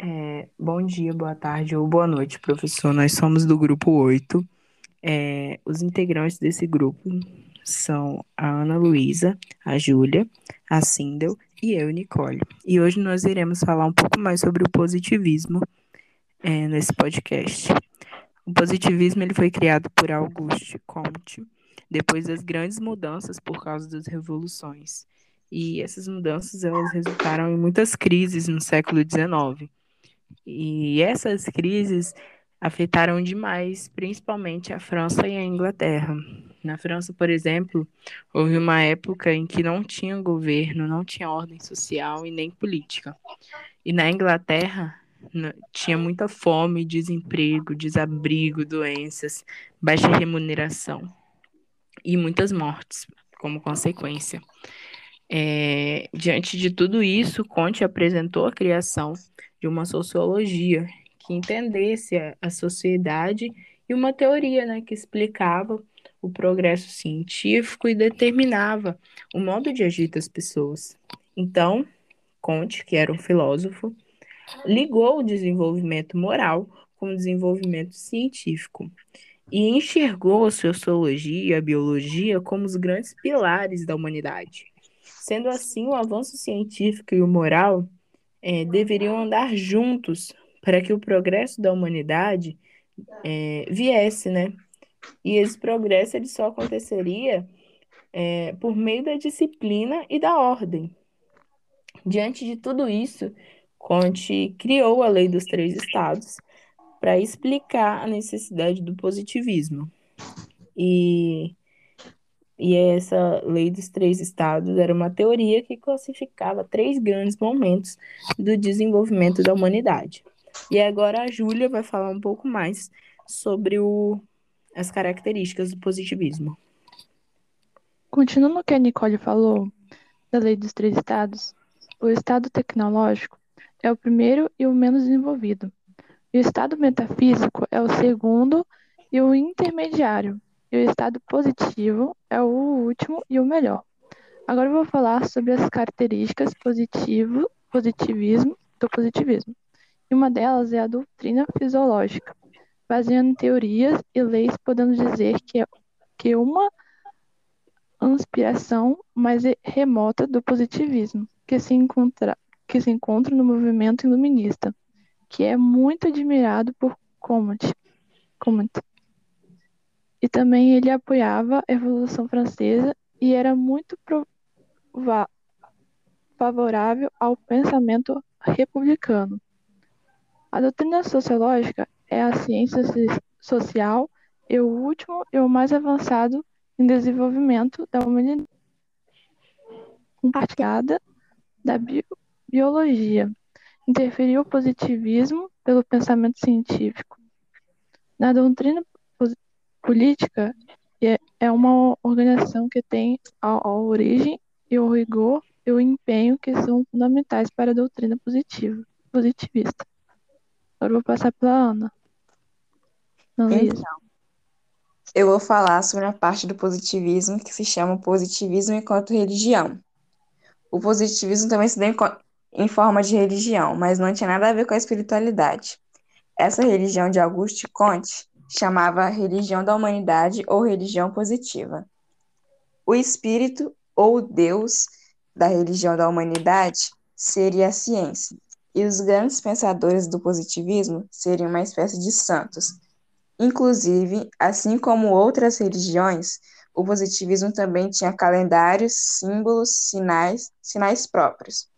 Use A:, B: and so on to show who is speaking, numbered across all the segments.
A: É, bom dia, boa tarde ou boa noite, professor. Nós somos do grupo 8. É, os integrantes desse grupo são a Ana Luísa, a Júlia, a Sindel e eu, Nicole. E hoje nós iremos falar um pouco mais sobre o positivismo é, nesse podcast. O positivismo ele foi criado por Auguste Comte depois das grandes mudanças por causa das revoluções. E essas mudanças elas resultaram em muitas crises no século XIX. E essas crises afetaram demais, principalmente a França e a Inglaterra. Na França, por exemplo, houve uma época em que não tinha governo, não tinha ordem social e nem política. E na Inglaterra, tinha muita fome, desemprego, desabrigo, doenças, baixa remuneração e muitas mortes como consequência. É, diante de tudo isso, Conte apresentou a criação de uma sociologia que entendesse a, a sociedade e uma teoria né, que explicava o progresso científico e determinava o modo de agir das pessoas. Então, Conte, que era um filósofo, ligou o desenvolvimento moral com o desenvolvimento científico e enxergou a sociologia e a biologia como os grandes pilares da humanidade. Sendo assim, o avanço científico e o moral é, deveriam andar juntos para que o progresso da humanidade é, viesse, né? E esse progresso ele só aconteceria é, por meio da disciplina e da ordem. Diante de tudo isso, Conte criou a Lei dos Três Estados para explicar a necessidade do positivismo. E, e essa Lei dos Três Estados era uma teoria que classificava três grandes momentos do desenvolvimento da humanidade. E agora a Júlia vai falar um pouco mais sobre o, as características do positivismo.
B: Continuando o que a Nicole falou da Lei dos Três Estados, o estado tecnológico é o primeiro e o menos desenvolvido. O estado metafísico é o segundo e o intermediário. E o estado positivo é o último e o melhor. Agora eu vou falar sobre as características positivo, positivismo do positivismo. E uma delas é a doutrina fisiológica, baseando em teorias e leis, podendo dizer que é que uma inspiração mais remota do positivismo, que se encontra que se encontra no movimento iluminista, que é muito admirado por Comte. Comte. E também ele apoiava a Revolução Francesa e era muito favorável ao pensamento republicano. A doutrina sociológica é a ciência social e o último e o mais avançado em desenvolvimento da humanidade, compartilhada da bio biologia. Interferiu o positivismo pelo pensamento científico. Na doutrina política, é, é uma organização que tem a, a origem e o rigor e o empenho que são fundamentais para a doutrina positiva, positivista. Agora vou passar para a Ana.
C: Não então, eu vou falar sobre a parte do positivismo que se chama positivismo enquanto religião. O positivismo também se deu em forma de religião, mas não tinha nada a ver com a espiritualidade. Essa religião de Auguste Comte chamava religião da humanidade ou religião positiva. O espírito ou Deus da religião da humanidade seria a ciência, e os grandes pensadores do positivismo seriam uma espécie de santos. Inclusive, assim como outras religiões, o positivismo também tinha calendários, símbolos, sinais, sinais próprios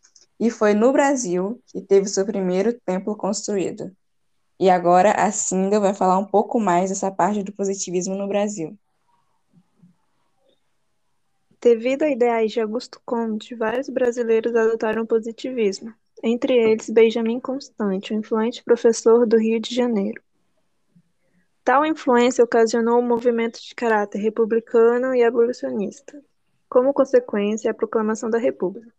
C: e foi no Brasil que teve seu primeiro templo construído. E agora a Cinda vai falar um pouco mais dessa parte do positivismo no Brasil.
D: Devido a ideais de Augusto Comte, vários brasileiros adotaram o positivismo, entre eles Benjamin Constant, um influente professor do Rio de Janeiro. Tal influência ocasionou um movimento de caráter republicano e abolicionista, como consequência a proclamação da República.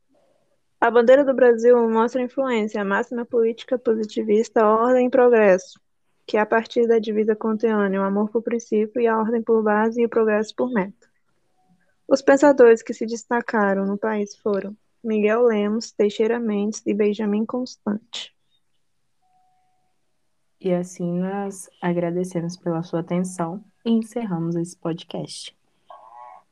D: A bandeira do Brasil mostra a influência, a máxima política positivista, ordem e progresso, que é a partir da divisa contemporânea, o amor por princípio e a ordem por base e o progresso por meta. Os pensadores que se destacaram no país foram Miguel Lemos, Teixeira Mendes e Benjamin Constante.
A: E assim nós agradecemos pela sua atenção e encerramos esse podcast.